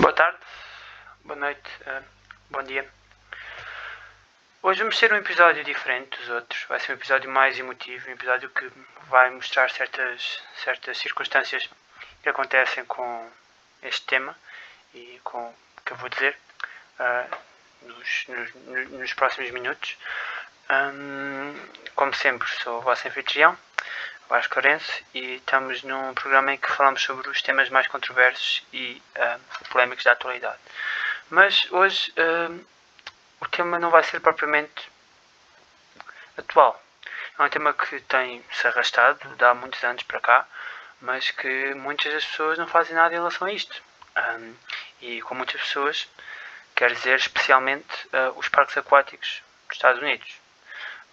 Boa tarde, boa noite, uh, bom dia. Hoje vamos ter um episódio diferente dos outros. Vai ser um episódio mais emotivo, um episódio que vai mostrar certas, certas circunstâncias que acontecem com este tema e com o que eu vou dizer uh, nos, nos, nos, próximos minutos. Um, como sempre, sou o vosso anfitrião, Vasco Lourenço, e estamos num programa em que falamos sobre os temas mais controversos e uh, polémicos da atualidade. Mas hoje uh, o tema não vai ser propriamente atual. É um tema que tem se arrastado de há muitos anos para cá, mas que muitas das pessoas não fazem nada em relação a isto. Um, e com muitas pessoas, quer dizer especialmente uh, os parques aquáticos dos Estados Unidos.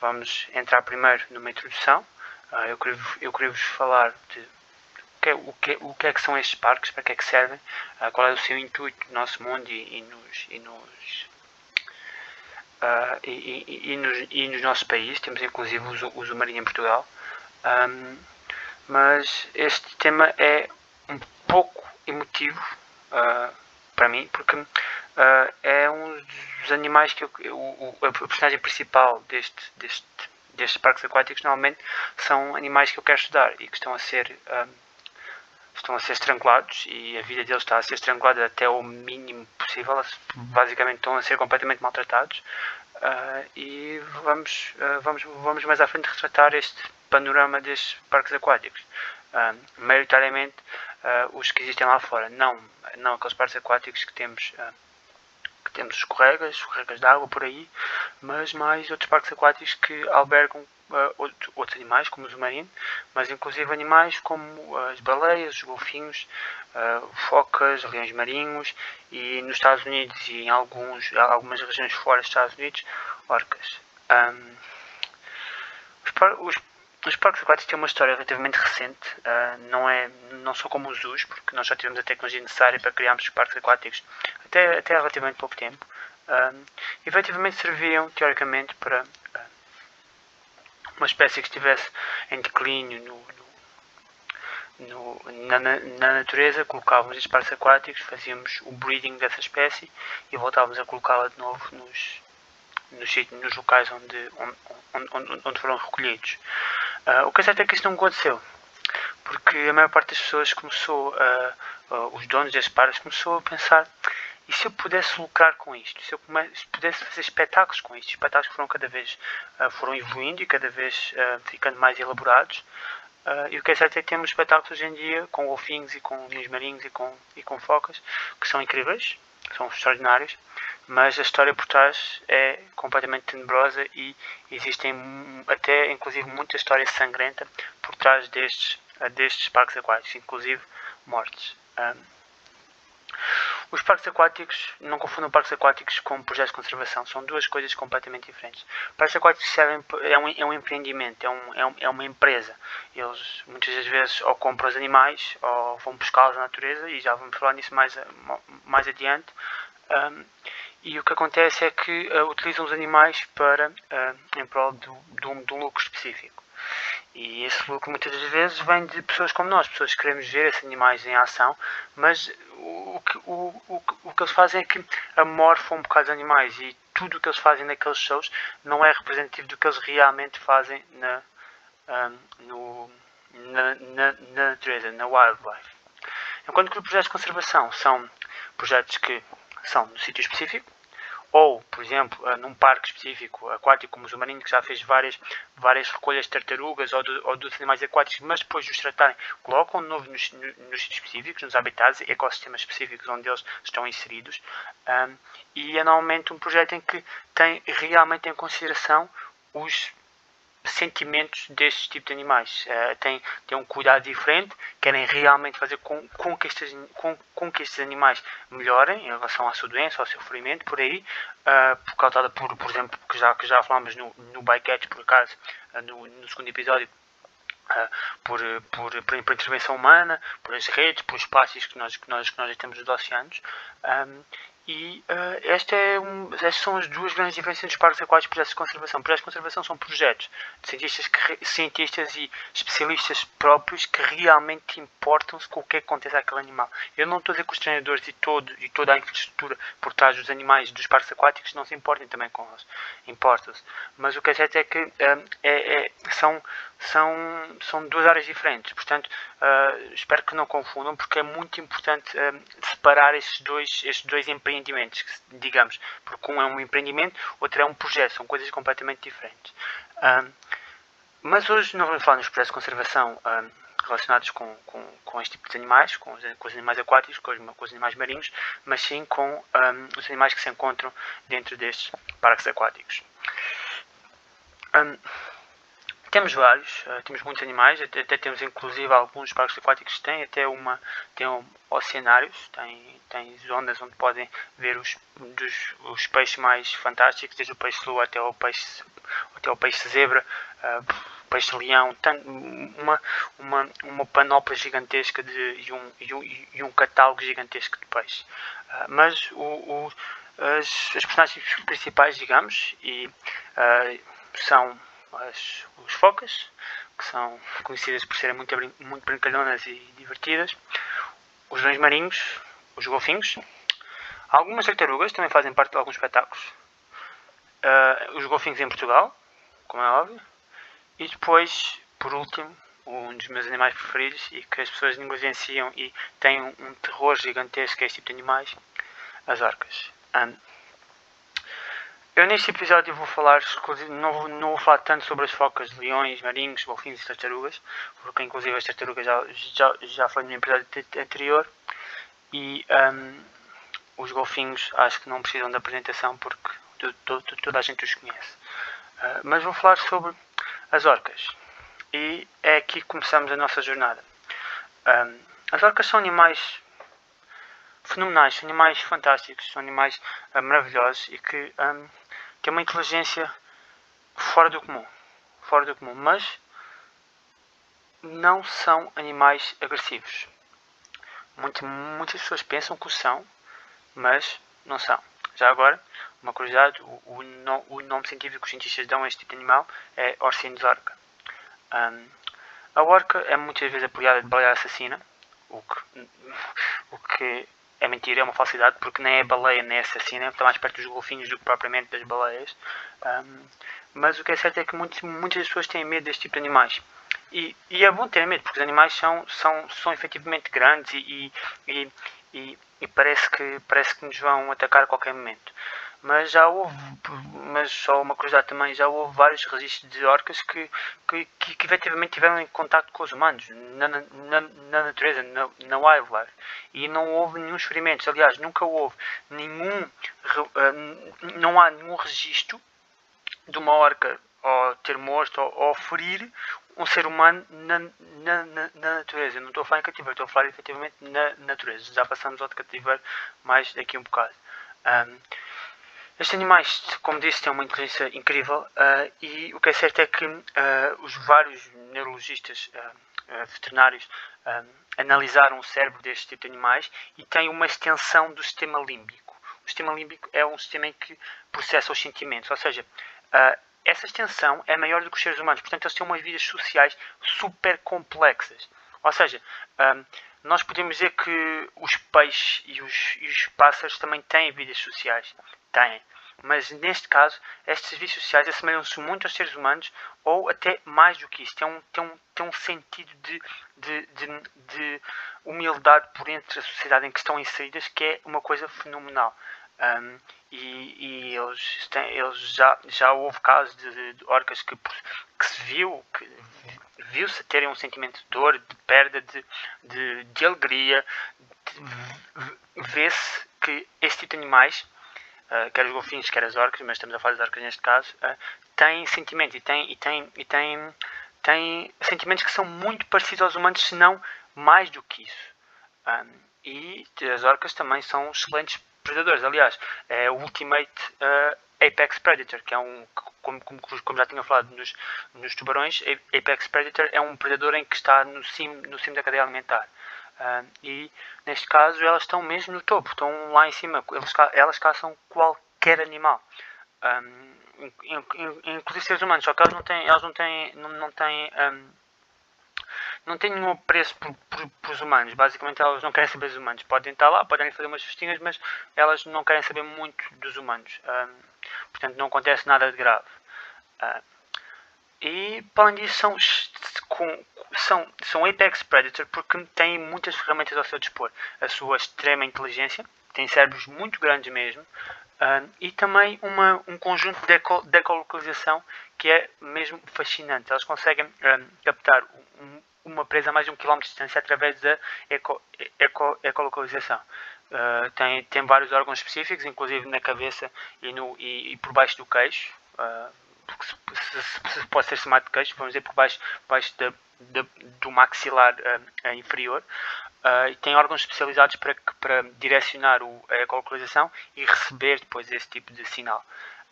Vamos entrar primeiro numa introdução ah, eu, queria, eu queria vos falar de o que, o, que, o é que são estes parques, para que é que servem, uh, qual é o seu intuito no nosso mundo e, e nos, e nos, uh, e, e, e, nos, e nos nossos países. Temos inclusive o uso marinho em Portugal. Um, mas este tema é um pouco emotivo uh, para mim, porque uh, é um dos animais que eu, o, o, a personagem principal deste, deste destes parques aquáticos normalmente são animais que eu quero estudar e que estão a ser um, estão a ser estrangulados e a vida deles está a ser estrangulada até o mínimo possível. Basicamente estão a ser completamente maltratados. Uh, e vamos uh, vamos vamos mais à frente retratar este panorama destes parques aquáticos. Uh, maioritariamente os que existem lá fora. Não não aqueles parques aquáticos que temos temos escorregas, escorregas de água por aí, mas mais outros parques aquáticos que albergam uh, outro, outros animais, como o submarino, mas inclusive animais como as baleias, os golfinhos, uh, focas, leões marinhos e nos Estados Unidos e em alguns, algumas regiões fora dos Estados Unidos, orcas. Um, os os parques aquáticos têm uma história relativamente recente, uh, não, é, não são como os zoos, porque nós já tivemos a tecnologia necessária para criarmos os parques aquáticos até, até há relativamente pouco tempo. Uh, efetivamente serviam, teoricamente, para uh, uma espécie que estivesse em declínio no, no, na, na, natureza, colocávamos estes parques aquáticos, fazíamos o breeding dessa espécie e voltávamos a colocá-la de novo nos, nos, nos locais onde, onde, onde, onde foram recolhidos. Uh, o que é certo é que isso não aconteceu, porque a maior parte das pessoas começou, uh, uh, os donos desses parques começou a pensar e se eu pudesse lucrar com isto, se eu se pudesse fazer espetáculos com isto, espetáculos foram cada vez foram evoluindo e cada vez ficando mais elaborados, e o que é certo é que temos espetáculos hoje em dia com golfinhos e com linhos marinhos e com, e com focas que são incríveis, são extraordinários, mas a história por trás é completamente tenebrosa e existem até inclusive muita história sangrenta por trás destes, destes parques aquáticos, inclusive mortes. Um, os parques aquáticos, não confundam parques aquáticos com projetos de conservação, são duas coisas completamente diferentes. Parques aquáticos servem, é, um, é um empreendimento, é, um, é, um, é uma empresa. Eles muitas das vezes ou compram os animais ou vão buscá-los na natureza, e já vamos falar nisso mais, mais adiante. Um, e o que acontece é que uh, utilizam os animais para, uh, em prol de, de, um, de um lucro específico. E esse lucro muitas das vezes vem de pessoas como nós, pessoas que queremos ver esses animais em ação, mas o, que, o, o, o que eles fazem é que amorfam um bocado os animais e tudo o que eles fazem naqueles shows não é representativo do que eles realmente fazem na, um, no, na, na, na natureza, na wildlife. Enquanto que os projetos de conservação são projetos que são no sítio específico, ou, por exemplo, uh, num parque específico aquático como o Zumarinho, que já fez várias, várias recolhas de tartarugas ou, de, ou dos animais aquáticos, mas depois de os tratarem, colocam de novo nos, nos, específicos, nos habitats, ecossistemas específicos onde eles estão inseridos, um, e é normalmente um projeto em que tem realmente em consideração os sentimentos deste tipo de animais. Uh, têm, têm um cuidado diferente, querem realmente fazer com, com, que estes, com, com que estes animais melhorem em relação à sua doença, ao seu ferimento, por aí, uh, por causada por, por exemplo, que já, que já falamos no, no bycatch, por acaso, uh, no, no segundo episódio, Uh, por, por, por, por, intervenção humana, por as redes, por os espaços que nós, que nós, que nós temos nos oceanos. Um, E uh, esta é um, estas são as duas grandes diferenças entre os parques aquáticos e projetos de conservação. Projetos de conservação são projetos de cientistas, que, cientistas e especialistas próprios que realmente importam-se com o que acontece àquele animal. Eu não estou a dizer que os treinadores e, todo, e toda a infraestrutura por trás dos animais dos parques aquáticos não se importem também com eles. Importam-se. Mas o que é certo é que uh, é, é, são são, são duas áreas diferentes. Portanto, uh, espero que não confundam, porque é muito importante uh, separar estes dois, estes dois empreendimentos, digamos, porque um é um empreendimento, outro é um projeto, são coisas completamente diferentes. Uh, mas hoje não vamos falar nos projetos de conservação relacionados com, com, com este tipo de animais, com os, com os animais aquáticos, com os, com os, animais marinhos, mas sim com um, os animais que se encontram dentro destes parques aquáticos. Um, temos vários, uh, temos muitos animais, até, até, temos inclusive alguns parques aquáticos que têm até uma, têm um, oceanários, têm, têm zonas onde podem ver os, dos, os peixes mais fantásticos, desde o peixe lua até o peixe, até o peixe zebra, uh, peixe leão, tem uma, uma, uma panóplia gigantesca de, e, um, e, um, e um catálogo gigantesco de peixes. Uh, mas o, o, as, as personagens principais, digamos, e, são as, os focas, que são conhecidas por serem muito, muito brincalhonas e divertidas, os leões marinhos, os golfinhos, algumas tartarugas também fazem parte de alguns espetáculos, uh, os golfinhos em Portugal, como é óbvio, e depois, por último, um dos meus animais preferidos e que as pessoas negligenciam e têm um, terror gigantesco a este tipo de animais, as orcas. Um, eu neste episódio vou falar, não vou, não vou falar tanto sobre as focas, leões, marinhos, golfinhos e tartarugas, porque inclusive as tartarugas já, já, já falei no episódio anterior. E um, os golfinhos acho que não precisam de apresentação porque toda a gente os conhece. Uh, mas vou falar sobre as orcas. E é aqui que começamos a nossa jornada. Um, as orcas são animais fenomenais, são animais fantásticos, são animais uh, maravilhosos e que um, que é uma inteligência fora do comum. Fora do comum, mas não são animais agressivos. Muito, muitas pessoas pensam que o são, mas não são. Já agora, uma curiosidade, o, o, o nome científico que os cientistas dão a este tipo de animal é Orcinus orca. Um, a orca é muitas vezes apoiada de baleia assassina, o que, o que é mentira, é uma falsidade, porque nem é baleia nem é assassina, está mais perto dos golfinhos do que propriamente das baleias. Um, mas o que é certo é que muitos, muitas pessoas têm medo deste tipo de animais. E, e, é bom ter medo, porque os animais são, são, são efetivamente grandes e, e, e, e parece, que, parece que nos vão atacar a qualquer momento mas já houve, mas só uma curiosidade também, já houve vários registros de orcas que, que, que, que efetivamente tiveram em contato com os humanos, na, na, na natureza, na, na wildlife, e não houve nenhum experimento, aliás, nunca houve nenhum, uh, não há nenhum registro de uma orca ou ter morto ou, ferir um ser humano na, na, na, na, natureza. Eu não estou a falar em cativeiro, estou a falar efetivamente na natureza. Já passamos ao cativeiro mais daqui um bocado. Um, estes animais, como disse, têm uma inteligência incrível uh, e o que é certo é que uh, os vários neurologistas uh, veterinários analisaram o cérebro deste tipo de animais e têm uma extensão do sistema límbico. O sistema límbico é um sistema em que processa os sentimentos, ou seja, essa extensão é maior do que os seres humanos, portanto, eles têm umas vidas sociais super complexas. Ou seja, nós podemos dizer que os peixes e os, e os pássaros também têm vidas sociais têm. Mas neste caso, estes serviços sociais assemelham-se muito aos seres humanos ou até mais do que isso. Tem um, tem um, tem um sentido de, de, de, de humildade por entre a sociedade em que estão inseridas que é uma coisa fenomenal. Um, e, e eles, têm, eles já, já houve casos de, de orcas que, que se viu, que viu-se terem um sentimento de dor, de perda, de, de, de alegria. Vê-se que este tipo de animais uh, quer os golfinhos, quer as orcas, mas estamos a falar das orcas neste caso, uh, têm sentimentos e têm, e têm, e têm, têm sentimentos que são muito parecidos aos humanos, se não mais do que isso. Um, e as orcas também são excelentes predadores. Aliás, é o Ultimate uh, Apex Predator, que é um, como, como, como, já tinha falado nos, nos tubarões, Apex Predator é um predador em que está no cimo, no cimo da cadeia alimentar. Uh, e neste caso elas estão mesmo no topo, estão lá em cima, elas, elas caçam qualquer animal. Um, inclusive seres humanos, só que elas não têm, elas não têm, não, não têm, um, não têm nenhum apreço por, os humanos. Basicamente elas não querem saber dos humanos. Podem estar lá, podem fazer umas festinhas, mas elas não querem saber muito dos humanos. Um, portanto não acontece nada de grave. Uh, e, para além disso, são, são, são Apex Predator porque têm muitas ferramentas ao seu dispor. A sua extrema inteligência, têm cérebros muito grandes mesmo, uh, e também uma, um conjunto de, eco, de ecolocalização que é mesmo fascinante. Elas conseguem uh, captar um, uma presa a mais de um quilómetro de distância através da eco, eco, ecolocalização. Uh, tem, tem vários órgãos específicos, inclusive na cabeça e, no, e, e por baixo do queixo. Uh, se, se, se, pode ser chamado de queixo, vamos dizer por baixo, baixo de, de, do maxilar uh, inferior. Uh, e tem órgãos especializados para, para direcionar o, a ecolocalização e receber depois esse tipo de sinal.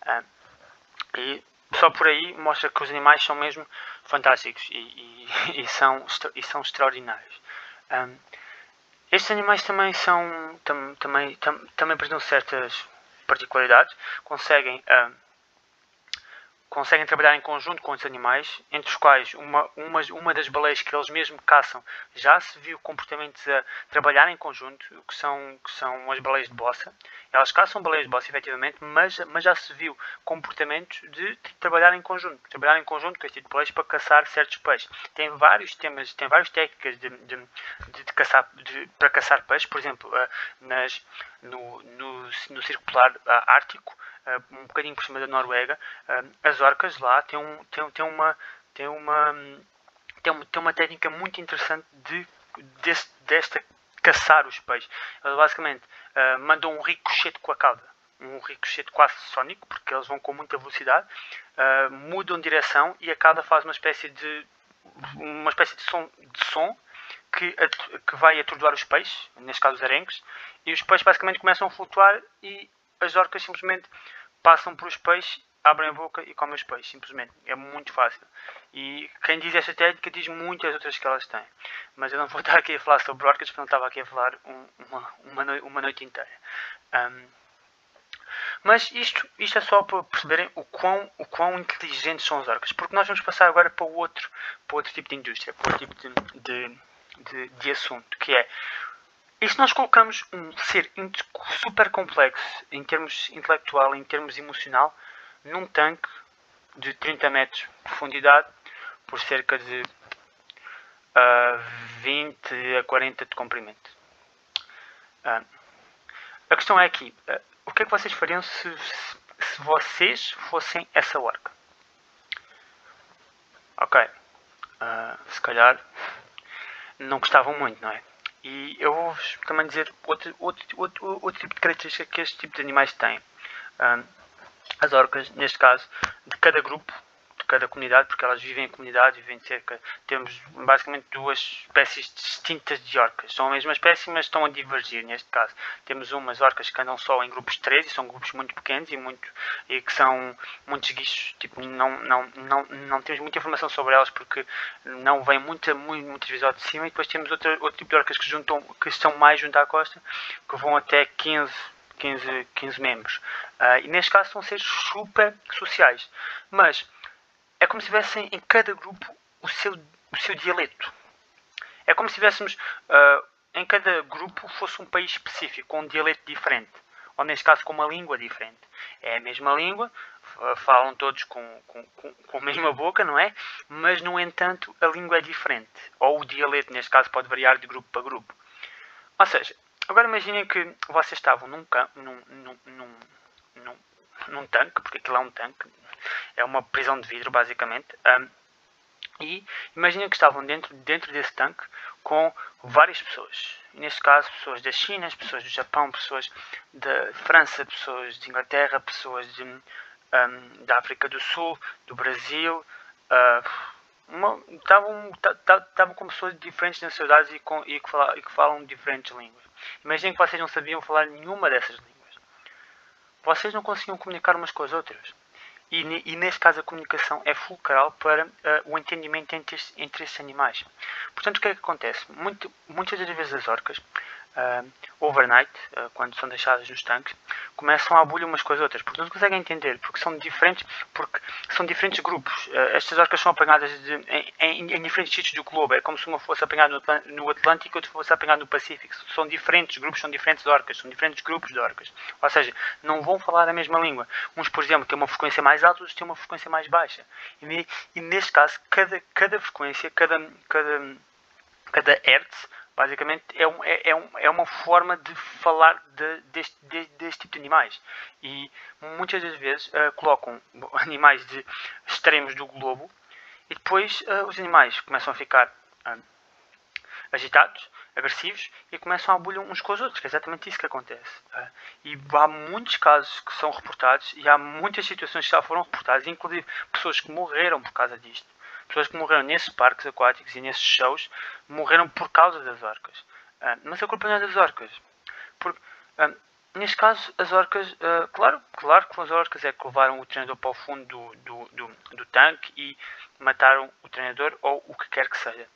Uh, e só por aí mostra que os animais são mesmo fantásticos e, e, e são, e são extraordinários. Um, estes animais também são tam, também, tam, também apresentam certas particularidades, conseguem uh, conseguem trabalhar em conjunto com os animais, entre os quais uma, uma, uma das baleias que eles mesmo caçam já se viu comportamentos a trabalhar em conjunto, que são, que são as baleias de bossa. Elas caçam baleias de bossa, efetivamente, mas, mas já se viu comportamentos de, trabalhar em conjunto, trabalhar em conjunto com este tipo de baleias para caçar certos peixes. Tem vários temas, tem várias técnicas de, de, de, de caçar, de, para caçar peixes, por exemplo, uh, nas, no, no, no circular uh, ártico, uh, um bocadinho por cima da Noruega, uh, as orcas lá têm, um, têm, têm, uma, têm, uma, têm, uma, têm uma técnica muito interessante de, desta caçar os peixes. Eles basicamente mandam um ricochete com a cauda. Um ricochete quase sónico, porque eles vão com muita velocidade, mudam de direção e a cauda faz uma espécie de uma espécie de som, de som que, que vai atordoar os peixes, neste caso os arenques, e os peixes basicamente começam a flutuar e as orcas simplesmente passam por os peixes, abrem a boca e comem os peixes, simplesmente. É muito fácil. E quem diz esta técnica diz muitas outras que elas têm. Mas eu não vou estar aqui a falar sobre orcas porque não estava aqui a falar um, uma, uma, noite, uma noite inteira. Um, mas isto, isto é só para perceberem o quão, o quão inteligentes são as orcas. Porque nós vamos passar agora para outro, para outro tipo de indústria, para outro tipo de, de, de, de assunto, que é e se nós colocamos um ser super complexo em termos intelectual, em termos emocional, num tanque de 30 metros de profundidade por cerca de uh, ah, 20 a 40 de comprimento. Uh, a questão é aqui, uh, o que é que vocês fariam se, se vocês fossem essa orca? Ok, se calhar não gostavam muito, não é? E eu vou-vos também dizer outro, outro, outro, outro tipo de característica que este tipo de animais têm. Um, as orcas, neste caso, de cada grupo cada comunidade, porque elas vivem em comunidade, vivem cerca. Temos basicamente duas espécies distintas de orcas. São a mesma espécie, mas estão a divergir neste caso. Temos umas orcas que andam só em grupos de três e são grupos muito pequenos e, muito, e que são muitos guichos. Tipo, não, não, não, não temos muita informação sobre elas porque não vem muita, muito, muitas vezes ao de cima. E depois temos outro, outro tipo de orcas que, juntam, que estão mais junto à costa, que vão até 15 15, 15 membros. Uh, e neste caso são seres super sociais. Mas é como se tivessem em cada grupo o seu, o seu dialeto. É como se tivéssemos uh, em cada grupo fosse um país específico, com um dialeto diferente. Ou neste caso com uma língua diferente. É a mesma língua, falam todos com, com, com, a mesma boca, não é? Mas, no entanto, a língua é diferente. Ou o dialeto, neste caso, pode variar de grupo para grupo. Ou seja, agora imaginem que vocês estavam num, num, num, num, num, tanque, porque aquilo é um tanque, é uma prisão de vidro, basicamente. Um, e imaginem que estavam dentro, dentro desse tanque com várias pessoas. Neste caso, pessoas da China, pessoas do Japão, pessoas da França, pessoas de Inglaterra, pessoas de, um, da África do Sul, do Brasil. Uh, estavam, estavam com pessoas diferentes nacionalidades e, com, e, que e que falam diferentes línguas. Imaginem que vocês não sabiam falar nenhuma dessas línguas. Vocês não conseguiam comunicar umas com as outras. e, e neste caso a comunicação é fulcral para uh, o entendimento entre, entre estes animais. Portanto, o que é que acontece? Muito, muitas das vezes as orcas uh, overnight, uh, quando são deixadas nos tanques, começam a bulha umas com as outras, porque não conseguem entender, porque são diferentes, porque são diferentes grupos. Uh, estas orcas são apanhadas de, em, em, em, diferentes sítios do globo, é como se uma fosse apanhada no, no Atlântico e outra fosse apanhada no Pacífico. São diferentes grupos, são diferentes orcas, são diferentes grupos de orcas. Ou seja, não vão falar a mesma língua. Uns, por exemplo, têm uma frequência mais alta, outros têm uma frequência mais baixa. E, e neste caso, cada, cada frequência, cada, cada, cada hertz Basicamente é, um, é, é, é uma forma de falar de, deste, de, deste tipo de animais. E muitas das vezes uh, colocam animais de extremos do globo e depois uh, os animais começam a ficar uh, agitados, agressivos e começam a bulhar uns com os outros, que é exatamente isso que acontece. e há muitos casos que são reportados e há muitas situações que já foram reportadas, inclusive pessoas que morreram por causa disto pessoas que morreram nesses parques aquáticos e nesses shows morreram por causa das orcas. Uh, mas a culpa não é das orcas. Porque, uh, neste caso, as orcas, uh, claro, claro que as orcas é que levaram o treinador para o fundo do, do, do, do tanque e mataram o treinador ou o que quer que seja.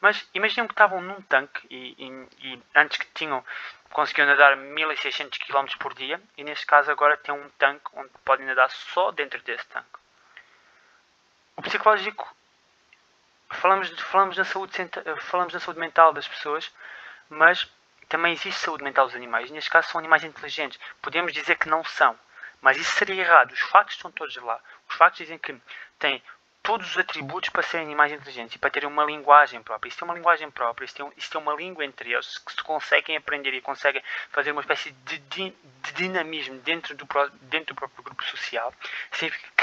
Mas imaginem que estavam num tanque e, e, e, antes que tinham conseguiam nadar 1600 km por dia e neste caso agora tem um tanque onde podem nadar só dentro desse tanque. O psicológico falamos, falamos, na saúde, falamos na saúde mental das pessoas, mas também existe saúde mental dos animais. Neste caso, são animais inteligentes. Podemos dizer que não são, mas isso seria errado. Os factos estão todos lá. Os factos dizem que têm todos os atributos para serem animais inteligentes e para terem uma linguagem própria. Isso tem uma linguagem própria, isso tem, isso tem uma língua entre eles que se conseguem aprender e conseguem fazer uma espécie de, de, de dinamismo dentro do, dentro do próprio grupo social.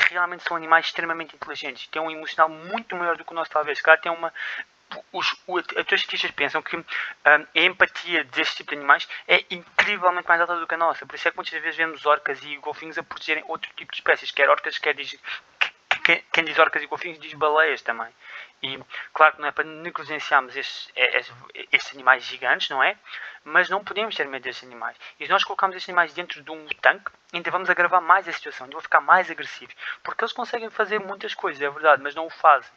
Realmente são animais extremamente inteligentes, têm um emocional muito maior do que o nosso, talvez. Claro, tem uma. Os, os, os cientistas pensam que um, a empatia deste tipo de animais é incrivelmente mais alta do que a nossa. Por isso é que muitas vezes vemos orcas e golfinhos a protegerem outro tipo de espécies, quer orcas, quer quem, quem diz orcas e golfinhos diz baleias também. E claro que não é para negligenciarmos estes, é, estes, estes, animais gigantes, não é? Mas não podemos ter medo destes animais. E se nós colocamos estes animais dentro de um tanque, ainda vamos agravar mais a situação, ainda vão ficar mais agressivos. Porque eles conseguem fazer muitas coisas, é verdade, mas não o fazem.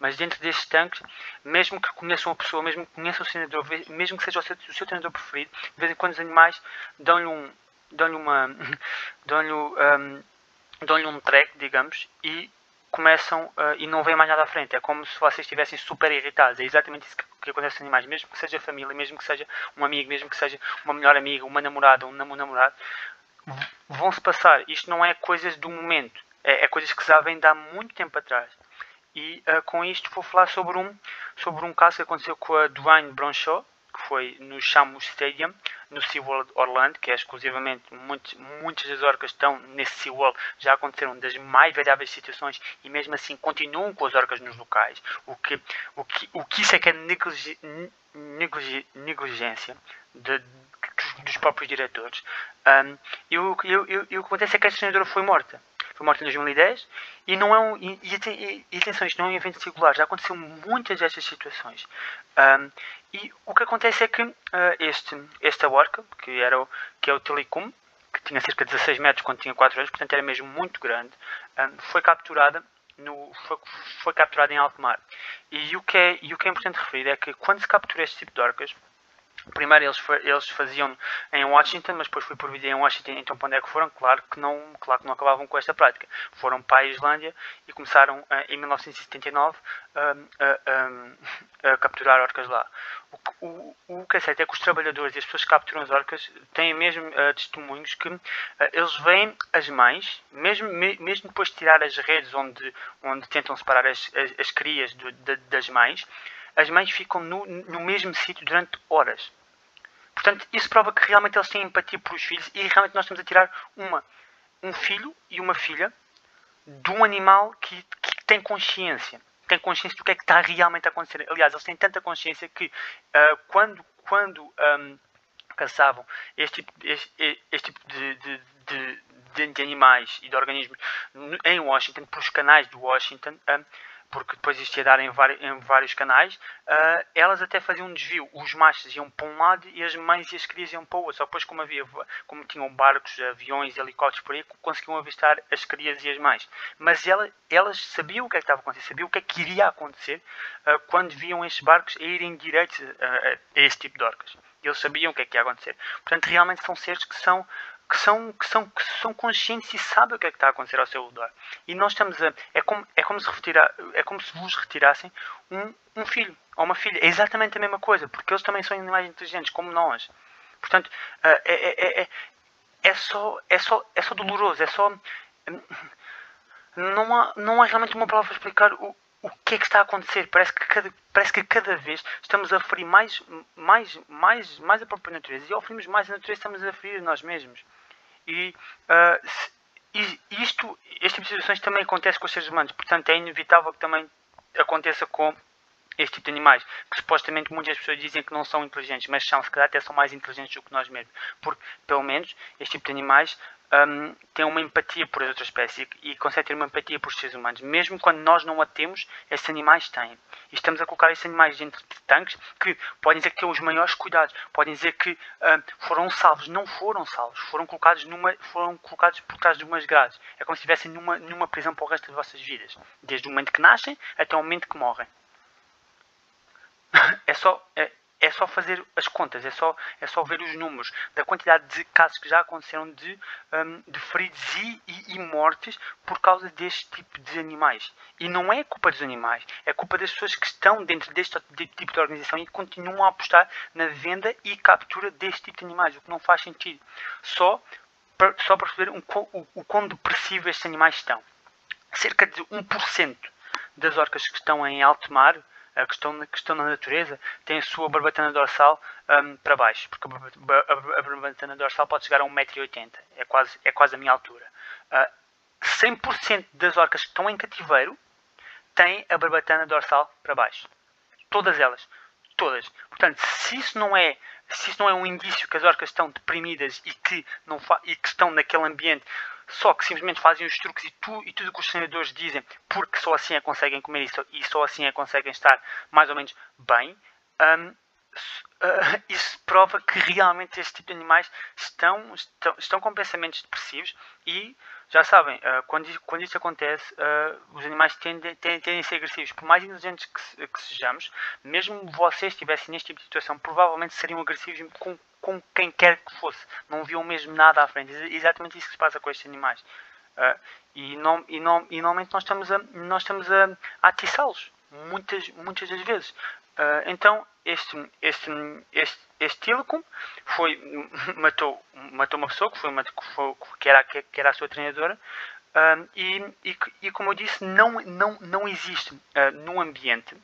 Mas dentro destes tanques, mesmo que conheçam uma pessoa, mesmo que conheçam o treinador, mesmo que seja o seu, o seu treinador preferido, de vez em quando os animais dão-lhe um, dão-lhe uma, dão-lhe um, dão-lhe um track, digamos, e começam uh, e não vem mais nada à frente. É como se vocês estivessem super irritados. É exatamente isso que, que acontece com animais. Mesmo que seja família, mesmo que seja um amigo, mesmo que seja uma melhor amiga, uma namorada, um namorado, vão-se passar. Isto não é coisas do momento. É, é, coisas que já vêm de há muito tempo atrás. E uh, com isto vou falar sobre um, sobre um caso que aconteceu com a Dwayne Bronchot, que foi no Shamus Stadium, no SeaWorld Orlando, que é exclusivamente, muitos, muitas das orcas estão nesse SeaWorld, já aconteceram das mais variáveis situações e mesmo assim continuam com as orcas nos locais, o que, o que, o que isso é que é negligência de, dos, dos, próprios diretores. Um, e, o, e, e, e o que acontece é que a treinadora foi morta foi morta em 2010 e não é um e, e, e, atenção, isto não é um evento singular, já aconteceu muitas destas situações. Um, e o que acontece é que uh, este, esta orca, que, era o, que é o Telecum, que tinha cerca de 16 metros quando tinha 4 anos, portanto era mesmo muito grande, um, foi capturada no, foi, foi capturada em alto mar. E o, que é, e o que é importante referir é que quando se captura este tipo de orcas, Primeiro eles, eles faziam em Washington, mas depois foi por vídeo em Washington, então para onde é que foram? Claro que não, claro que não acabavam com esta prática. Foram para a Islândia e começaram uh, em 1979 uh, uh, a capturar orcas lá. O, o, o que é certo é que os trabalhadores e as pessoas que capturam as orcas têm mesmo uh, testemunhos que eles veem as mães, mesmo, me, mesmo depois de tirar as redes onde, onde tentam separar as, as, as crias do, de, das mães, as mães ficam no, no mesmo sítio durante horas. Portanto, isso prova que realmente eles têm empatia pelos filhos e realmente nós estamos a tirar uma, um filho e uma filha de um animal que, que tem consciência. Tem consciência do que é que está realmente a acontecer. Aliás, eles têm tanta consciência que uh, quando, quando um, caçavam este tipo, este, este tipo de, de, de, de, animais e de organismos em Washington, pelos canais de Washington, um, porque depois isto ia dar em, vários canais, uh, elas até faziam um desvio. Os machos iam para um lado e as mães e as crias iam para o outro. Só depois, como, havia, como tinham barcos, aviões, helicópteros por aí, conseguiam avistar as crias e as mães. Mas ela, elas sabiam o que, é que estava a acontecer, sabiam o que é que iria acontecer uh, quando viam estes barcos a irem direitos a, a, a este tipo de orcas. Eles sabiam o que é que ia acontecer. Portanto, realmente são seres que são que são, que são, que são conscientes e sabem o que é que está a acontecer ao seu redor. E nós estamos a. É como, é como, se, retira, é como se vos retirassem um, um filho ou uma filha. É exatamente a mesma coisa, porque eles também são animais inteligentes, como nós. Portanto, é, é, é, é, só, é, só, é só doloroso, é só. Não há, não há realmente uma palavra para explicar o, o que é que está a acontecer. Parece que cada, parece que cada vez estamos a ferir mais, mais, mais, mais a própria natureza. E ao ferirmos mais a natureza, estamos a ferir nós mesmos. E, uh, isto, este tipo de situações também acontece com os seres humanos, portanto é inevitável que também aconteça com este tipo de animais, que supostamente muitas pessoas dizem que não são inteligentes, mas são, se calhar até são mais inteligentes do que nós mesmos, porque pelo menos este tipo de animais um, tem uma empatia por outra espécie e consegue ter uma empatia por seres humanos. Mesmo quando nós não a temos, esses animais têm. E estamos a colocar esses animais dentro de tanques que podem dizer que têm os maiores cuidados, podem dizer que um, foram salvos. Não foram salvos, foram colocados, numa, foram colocados por trás de umas grades. É como se estivessem numa, numa prisão para o resto das vossas vidas. Desde o momento que nascem até o momento que morrem. é só. É, é só fazer as contas, é só, é só ver os números da quantidade de casos que já aconteceram de, um, de feridos e, e, e, mortes por causa deste tipo de animais. E não é culpa dos animais, é culpa das pessoas que estão dentro deste tipo de organização e continuam a apostar na venda e captura deste tipo de animais, o que não faz sentido. Só para, só para perceber um, o, o quão depressivos estes animais estão. Cerca de 1% das orcas que estão em alto mar a questão, a questão da natureza tem a sua barbatana dorsal um, para baixo, porque a, barbatana dorsal pode chegar a 1,80m, é quase, é quase a minha altura. Uh, 100% das orcas que estão em cativeiro têm a barbatana dorsal para baixo. Todas elas. Todas. Portanto, se isso não é se isso não é um indício que as orcas estão deprimidas e que, não e que estão naquele ambiente só que simplesmente fazem os truques e, tu, e tudo o que os treinadores dizem, porque só assim é que conseguem comer isso, e só assim é que conseguem estar mais ou menos bem, um, uh, isso prova que realmente este tipo de animais estão, estão, estão com pensamentos depressivos e já sabem, uh, quando, quando isso acontece, uh, os animais tendem, tendem, tendem, a ser agressivos. Por mais inteligentes que, que, sejamos, mesmo vocês estivessem neste tipo de situação, provavelmente seriam agressivos com com quem quer que fosse. Não viam mesmo nada à frente. É exatamente isso que se passa com estes animais. Uh, e, não, e, não, e normalmente nós estamos a, nós estamos a, a atiçá-los. Muitas, muitas das vezes. Então, este, este, este, este foi, matou, matou uma pessoa que, foi que, foi, que, era, que era a sua treinadora. Uh, e, e, e, como eu disse, não, não, não existe uh, no ambiente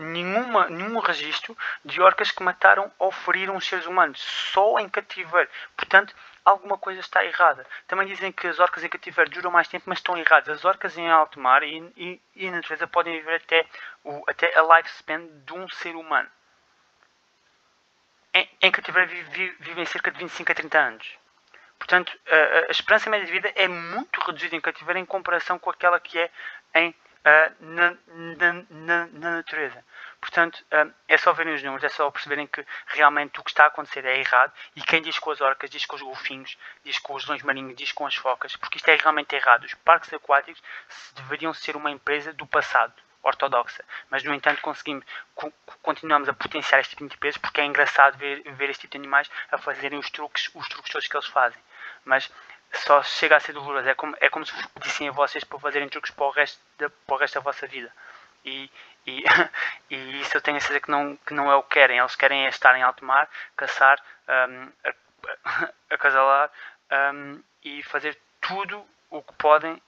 nenhuma, nenhum registro de orcas que mataram ou feriram seres humanos, só em cativeiro. Portanto, alguma coisa está errada. Também dizem que as orcas em cativeiro duram mais tempo, mas estão erradas. As orcas em alto mar e, e, e na natureza podem viver até, o, até a lifespan de um ser humano. Em, em cativeiro vivem cerca de 25 a 30 anos. Portanto, a, a esperança média de vida é muito reduzida em cativeiro em comparação com aquela que é em uh, na, na, na, na, natureza. Portanto, uh, é só verem os números, é só perceberem que realmente o que está a acontecer é errado e quem diz com as orcas, diz com os golfinhos, diz com os leões marinhos, diz com as focas, porque isto é realmente errado. Os parques aquáticos deveriam ser uma empresa do passado ortodoxa, mas no entanto conseguimos continuamos a potenciar este tipo de empresas porque é engraçado ver, ver este tipo de animais a fazerem os truques, os truques todos que eles fazem. Mas só chega a ser doloroso. É como, é como se vos pedissem a vocês para fazerem truques para o resto da, para o resto da vossa vida. E, e, e isso eu tenho a certeza que não, que não é o que querem. Eles querem estar em alto mar, caçar, um, acasalar um, e fazer tudo o que podem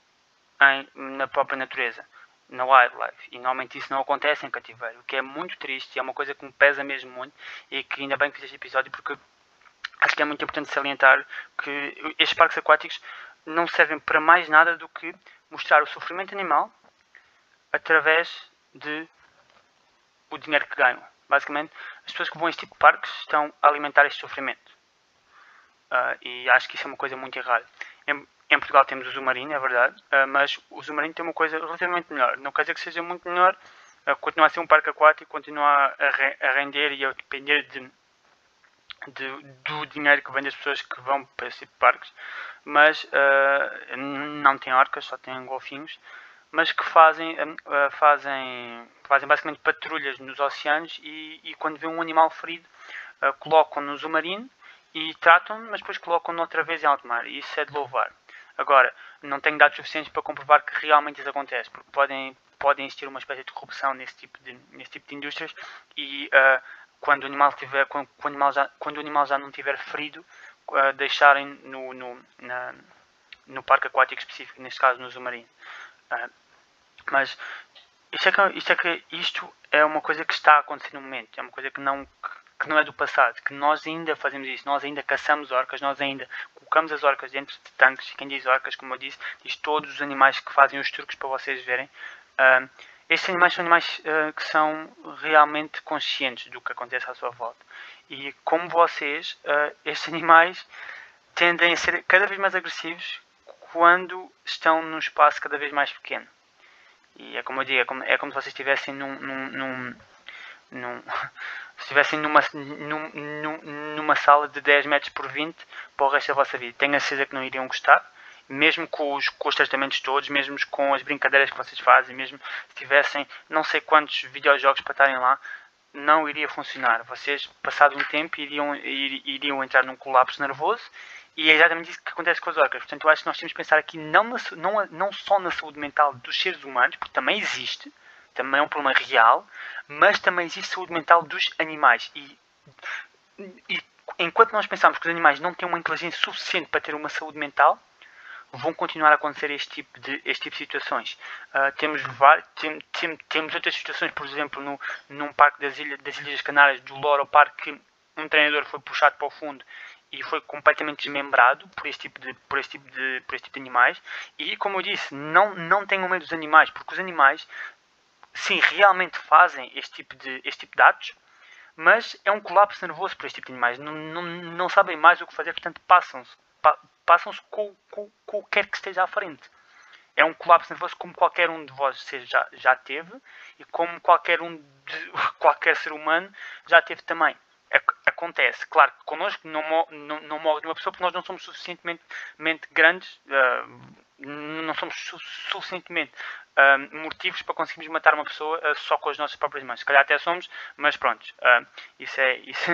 em, na própria natureza, na wildlife. E normalmente isso não acontece em cativeiro, o que é muito triste é uma coisa que me pesa mesmo muito. E que ainda bem que fiz este episódio porque acho que é muito importante salientar que estes parques aquáticos não servem para mais nada do que mostrar o sofrimento animal através de o dinheiro que ganham. Basicamente, as pessoas que vão a este tipo de parques estão a alimentar este sofrimento. Uh, e acho que isso é uma coisa muito errada. Em, em Portugal temos o Zumarino, é verdade, uh, mas o Zumarino tem uma coisa relativamente melhor. Não quer dizer que seja muito melhor, uh, continua a ser um parque aquático, continua a, re, a render e a depender de, de, do dinheiro que vem das pessoas que vão para esse tipo de parques, mas não tem orcas, só tem golfinhos, mas que fazem, fazem, fazem basicamente patrulhas nos oceanos e, e quando vê um animal ferido colocam no Zumarino e tratam, mas depois colocam outra vez em alto mar. E isso é de louvar. Agora, não tenho dados suficientes para comprovar que realmente isso acontece, porque podem, podem existir uma espécie de corrupção nesse tipo de, nesse tipo de indústrias e uh, quando, o animal tiver, quando, quando, o animal já, quando o animal já não estiver ferido, uh, deixarem no, no, na, no parque aquático específico, neste caso no Zumarino. Uh, mas isto é, que, isto é que isto é uma coisa que está a acontecer no momento, é uma coisa que não, que não é do passado, que nós ainda fazemos isso, nós ainda caçamos orcas, nós ainda colocamos as orcas dentro de tanques, e quem diz orcas, como eu disse, diz todos os animais que fazem os truques para vocês verem. Uh, estes animais são animais uh, que são realmente conscientes do que acontece à sua volta. E como vocês, uh, estes animais tendem a ser cada vez mais agressivos quando estão num espaço cada vez mais pequeno. E é como eu digo, é como, é como se vocês estivessem num, num, num, num se estivessem numa, num, numa sala de 10 metros por 20 para o resto da vossa vida. Tenho a certeza que não iriam gostar, mesmo com os, com os tratamentos todos, mesmo com as brincadeiras que vocês fazem, mesmo se tivessem não sei quantos videojogos para estarem lá, não iria funcionar. Vocês, passado um tempo, iriam, iriam entrar num colapso nervoso e é exatamente isso que acontece com as orcas. Portanto, eu acho que nós temos que pensar aqui não, na, não, não só na saúde mental dos seres humanos, porque também existe, também é um problema real, mas também existe saúde mental dos animais. E, e enquanto nós pensamos que os animais não têm uma inteligência suficiente para ter uma saúde mental, vão continuar a acontecer este tipo de, este tipo de situações. Uh, temos, tem, tem, temos outras situações, por exemplo, no, num parque das, ilha, das Ilhas Canárias, do Loro Parque, que um treinador foi puxado para o fundo e foi completamente desmembrado por este tipo de, por este tipo de, por este tipo de animais. E, como eu disse, não, não tenham medo dos animais, porque os animais sim, realmente fazem este tipo de, este tipo de atos, mas é um colapso nervoso para este tipo de animais. Não, não, não sabem mais o que fazer, portanto passam-se. Pa, passam-se com, com o que quer que esteja à frente. É um colapso nervoso como qualquer um de vós já, já teve e como qualquer um de, qualquer ser humano já teve também. Acontece, claro que connosco não, não, não morre nenhuma pessoa porque nós não somos suficientemente grandes, uh, não somos su suficientemente uh, motivos para conseguirmos matar uma pessoa uh, só com as nossas próprias mãos. Se calhar até somos, mas pronto, isso, é, isso,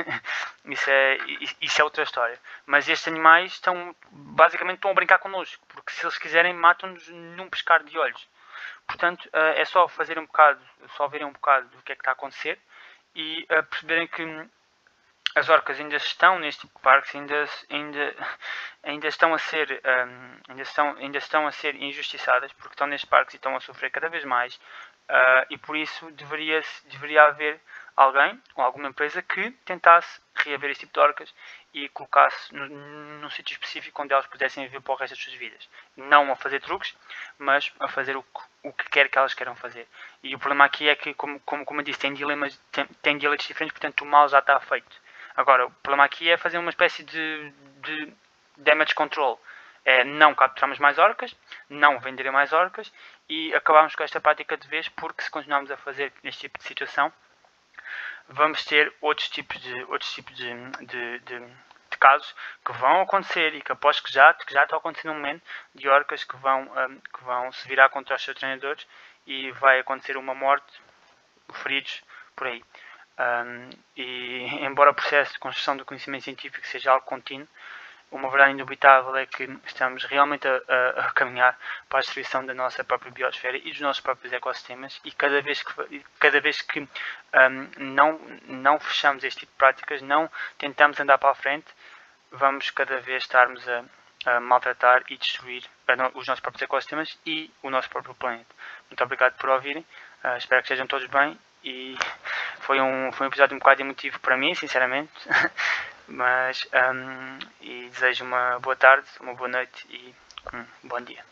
isso, é, isso é outra história. Mas estes animais estão, basicamente, estão a brincar connosco, porque se eles quiserem, matam-nos num pescar de olhos. Portanto, é só fazer um bocado, só verem um bocado do que é que está a acontecer e perceberem que as orcas ainda estão neste tipo de parques, ainda, ainda, ainda estão a ser um, ainda, estão, ainda estão a ser injustiçadas porque estão nestes parques e estão a sofrer cada vez mais uh, e por isso deveria, deveria haver alguém ou alguma empresa que tentasse reaver este tipo de orcas e colocasse num sítio específico onde elas pudessem viver para o resto das suas vidas. Não a fazer truques, mas a fazer o, o que quer que elas queiram fazer. E o problema aqui é que, como, como, como eu disse, tem dilemas, tem, tem diferentes, portanto o mal já está feito. Agora, o problema aqui é fazer uma espécie de, de damage control. É não capturarmos mais orcas, não vender mais orcas e acabarmos com esta prática de vez, porque se continuarmos a fazer este tipo de situação, vamos ter outros tipos de, outros tipos de, de, de, de casos que vão acontecer e que aposto que já, que já estão acontecendo no momento de orcas que vão, um, que vão se virar contra os seus treinadores e vai acontecer uma morte, feridos por aí. Um, e embora o processo de construção do conhecimento científico seja algo contínuo, uma verdade indubitável é que estamos realmente a, a, a, caminhar para a destruição da nossa própria biosfera e dos nossos próprios ecossistemas e cada vez que, cada vez que um, não, não fechamos este tipo de práticas, não tentamos andar para a frente, vamos cada vez estarmos a, a maltratar e destruir os nossos próprios ecossistemas e o nosso próprio planeta. Muito obrigado por ouvirem, uh, espero que estejam todos bem e foi um, foi um episódio um bocado emotivo para mim, sinceramente. Mas, um, e desejo uma boa tarde, uma boa noite e um bom dia.